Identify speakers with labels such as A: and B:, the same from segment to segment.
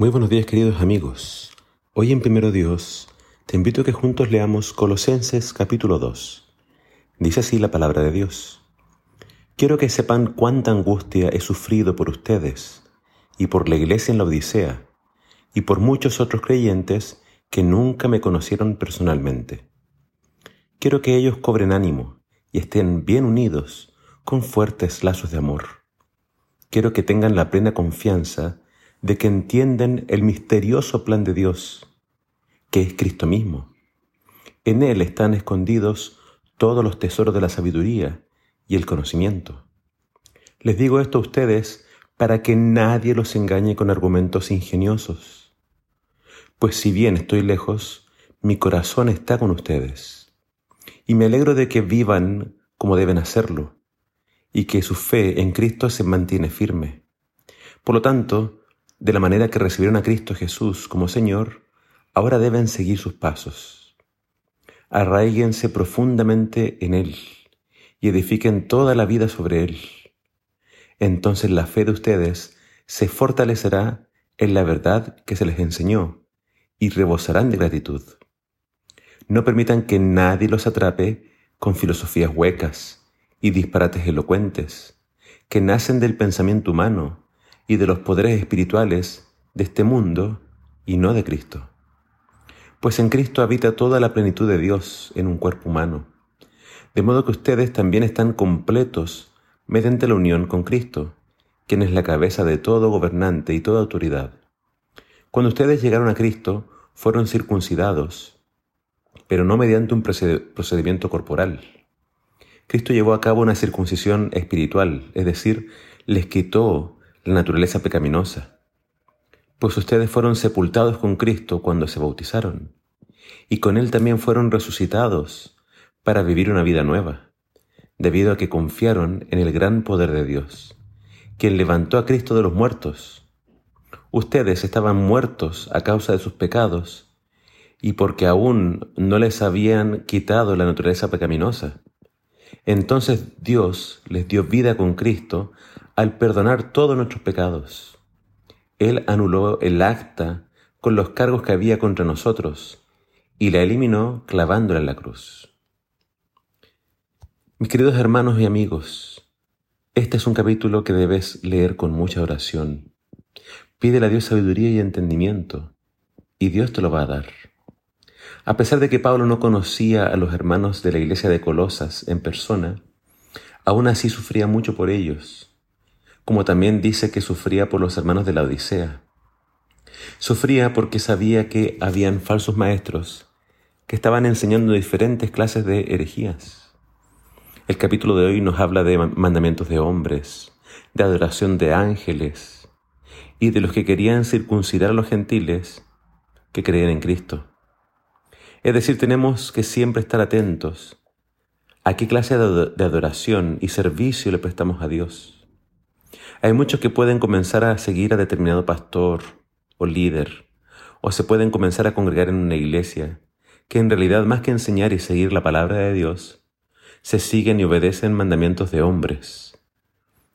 A: Muy buenos días queridos amigos. Hoy en Primero Dios te invito a que juntos leamos Colosenses capítulo 2. Dice así la palabra de Dios. Quiero que sepan cuánta angustia he sufrido por ustedes y por la iglesia en la Odisea y por muchos otros creyentes que nunca me conocieron personalmente. Quiero que ellos cobren ánimo y estén bien unidos con fuertes lazos de amor. Quiero que tengan la plena confianza de que entienden el misterioso plan de Dios, que es Cristo mismo. En Él están escondidos todos los tesoros de la sabiduría y el conocimiento. Les digo esto a ustedes para que nadie los engañe con argumentos ingeniosos. Pues si bien estoy lejos, mi corazón está con ustedes. Y me alegro de que vivan como deben hacerlo, y que su fe en Cristo se mantiene firme. Por lo tanto, de la manera que recibieron a Cristo Jesús como Señor, ahora deben seguir sus pasos. Arraíguense profundamente en Él y edifiquen toda la vida sobre Él. Entonces la fe de ustedes se fortalecerá en la verdad que se les enseñó y rebosarán de gratitud. No permitan que nadie los atrape con filosofías huecas y disparates elocuentes que nacen del pensamiento humano y de los poderes espirituales de este mundo y no de Cristo. Pues en Cristo habita toda la plenitud de Dios en un cuerpo humano, de modo que ustedes también están completos mediante la unión con Cristo, quien es la cabeza de todo gobernante y toda autoridad. Cuando ustedes llegaron a Cristo, fueron circuncidados, pero no mediante un procedimiento corporal. Cristo llevó a cabo una circuncisión espiritual, es decir, les quitó la naturaleza pecaminosa, pues ustedes fueron sepultados con Cristo cuando se bautizaron, y con Él también fueron resucitados para vivir una vida nueva, debido a que confiaron en el gran poder de Dios, quien levantó a Cristo de los muertos. Ustedes estaban muertos a causa de sus pecados, y porque aún no les habían quitado la naturaleza pecaminosa. Entonces Dios les dio vida con Cristo al perdonar todos nuestros pecados. Él anuló el acta con los cargos que había contra nosotros y la eliminó clavándola en la cruz. Mis queridos hermanos y amigos, este es un capítulo que debes leer con mucha oración. Pídele a Dios sabiduría y entendimiento, y Dios te lo va a dar. A pesar de que Pablo no conocía a los hermanos de la iglesia de Colosas en persona, aún así sufría mucho por ellos como también dice que sufría por los hermanos de la Odisea. Sufría porque sabía que habían falsos maestros que estaban enseñando diferentes clases de herejías. El capítulo de hoy nos habla de mandamientos de hombres, de adoración de ángeles y de los que querían circuncidar a los gentiles que creen en Cristo. Es decir, tenemos que siempre estar atentos a qué clase de adoración y servicio le prestamos a Dios. Hay muchos que pueden comenzar a seguir a determinado pastor o líder, o se pueden comenzar a congregar en una iglesia, que en realidad más que enseñar y seguir la palabra de Dios, se siguen y obedecen mandamientos de hombres,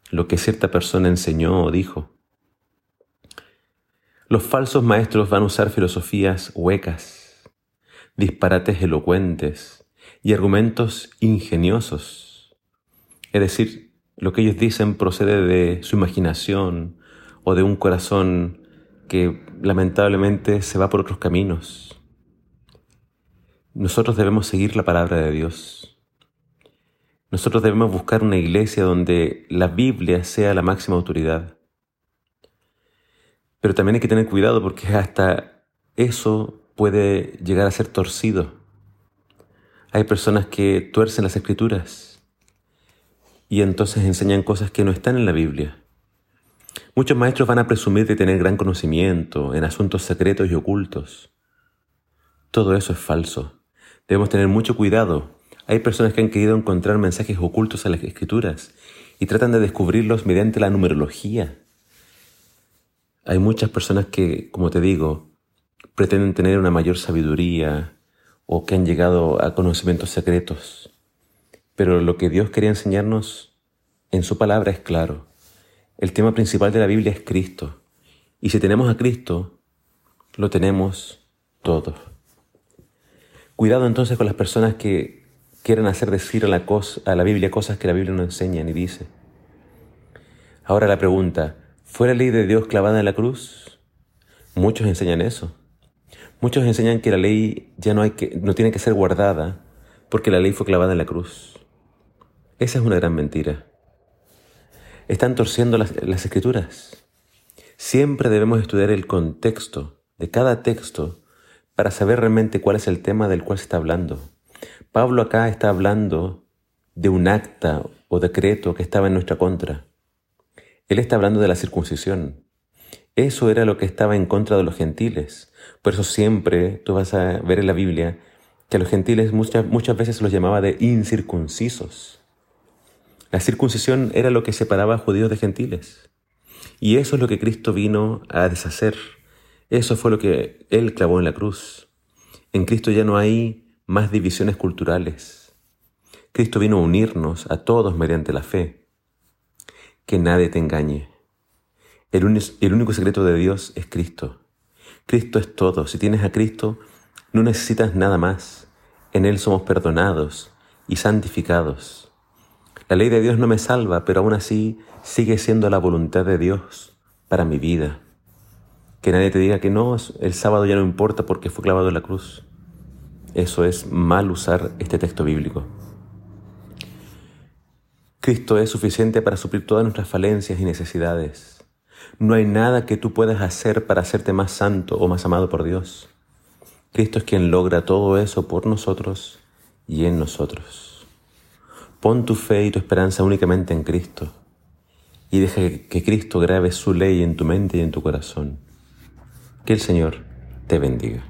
A: lo que cierta persona enseñó o dijo. Los falsos maestros van a usar filosofías huecas, disparates elocuentes y argumentos ingeniosos, es decir, lo que ellos dicen procede de su imaginación o de un corazón que lamentablemente se va por otros caminos. Nosotros debemos seguir la palabra de Dios. Nosotros debemos buscar una iglesia donde la Biblia sea la máxima autoridad. Pero también hay que tener cuidado porque hasta eso puede llegar a ser torcido. Hay personas que tuercen las escrituras y entonces enseñan cosas que no están en la Biblia. Muchos maestros van a presumir de tener gran conocimiento en asuntos secretos y ocultos. Todo eso es falso. Debemos tener mucho cuidado. Hay personas que han querido encontrar mensajes ocultos a las escrituras y tratan de descubrirlos mediante la numerología. Hay muchas personas que, como te digo, pretenden tener una mayor sabiduría o que han llegado a conocimientos secretos. Pero lo que Dios quería enseñarnos en su palabra es claro. El tema principal de la Biblia es Cristo Y si tenemos a Cristo, lo tenemos todo. Cuidado entonces con las personas que quieren hacer decir a la, a la Biblia cosas que la Biblia no enseña ni dice. Ahora la pregunta, ¿fue la ley de Dios clavada en la cruz? Muchos enseñan eso. Muchos enseñan que la ley ya no, tiene que ser guardada porque la ley fue clavada en la cruz. Esa es una gran mentira. Están torciendo las escrituras. Siempre debemos estudiar el contexto de cada texto para saber realmente cuál es el tema del cual se está hablando. Pablo acá está hablando de un acta o decreto que estaba en nuestra contra. Él está hablando de la circuncisión. Eso era lo que estaba en contra de los gentiles. Por eso siempre tú vas a ver en la Biblia que a los gentiles muchas, muchas veces los llamaba de incircuncisos. La circuncisión era lo que separaba a judíos de gentiles. Y eso es lo que Cristo vino a deshacer. Eso fue lo que Él clavó en la cruz. En Cristo ya no hay más divisiones culturales. Cristo vino a unirnos a todos mediante la fe. Que nadie te engañe. El, único secreto de Dios es Cristo. Cristo es todo. Si tienes a Cristo, no necesitas nada más. En Él somos perdonados y santificados. La ley de Dios no me salva, pero aún así sigue siendo la voluntad de Dios para mi vida. Que nadie te diga que no, el sábado ya no importa porque fue clavado en la cruz. Eso es mal usar este texto bíblico. Cristo es suficiente para suplir todas nuestras falencias y necesidades. No hay nada que tú puedas hacer para hacerte más santo o más amado por Dios. Cristo es quien logra todo eso por nosotros y en nosotros. Pon tu fe y tu esperanza únicamente en Cristo y deja que Cristo grabe su ley en tu mente y en tu corazón. Que el Señor te bendiga.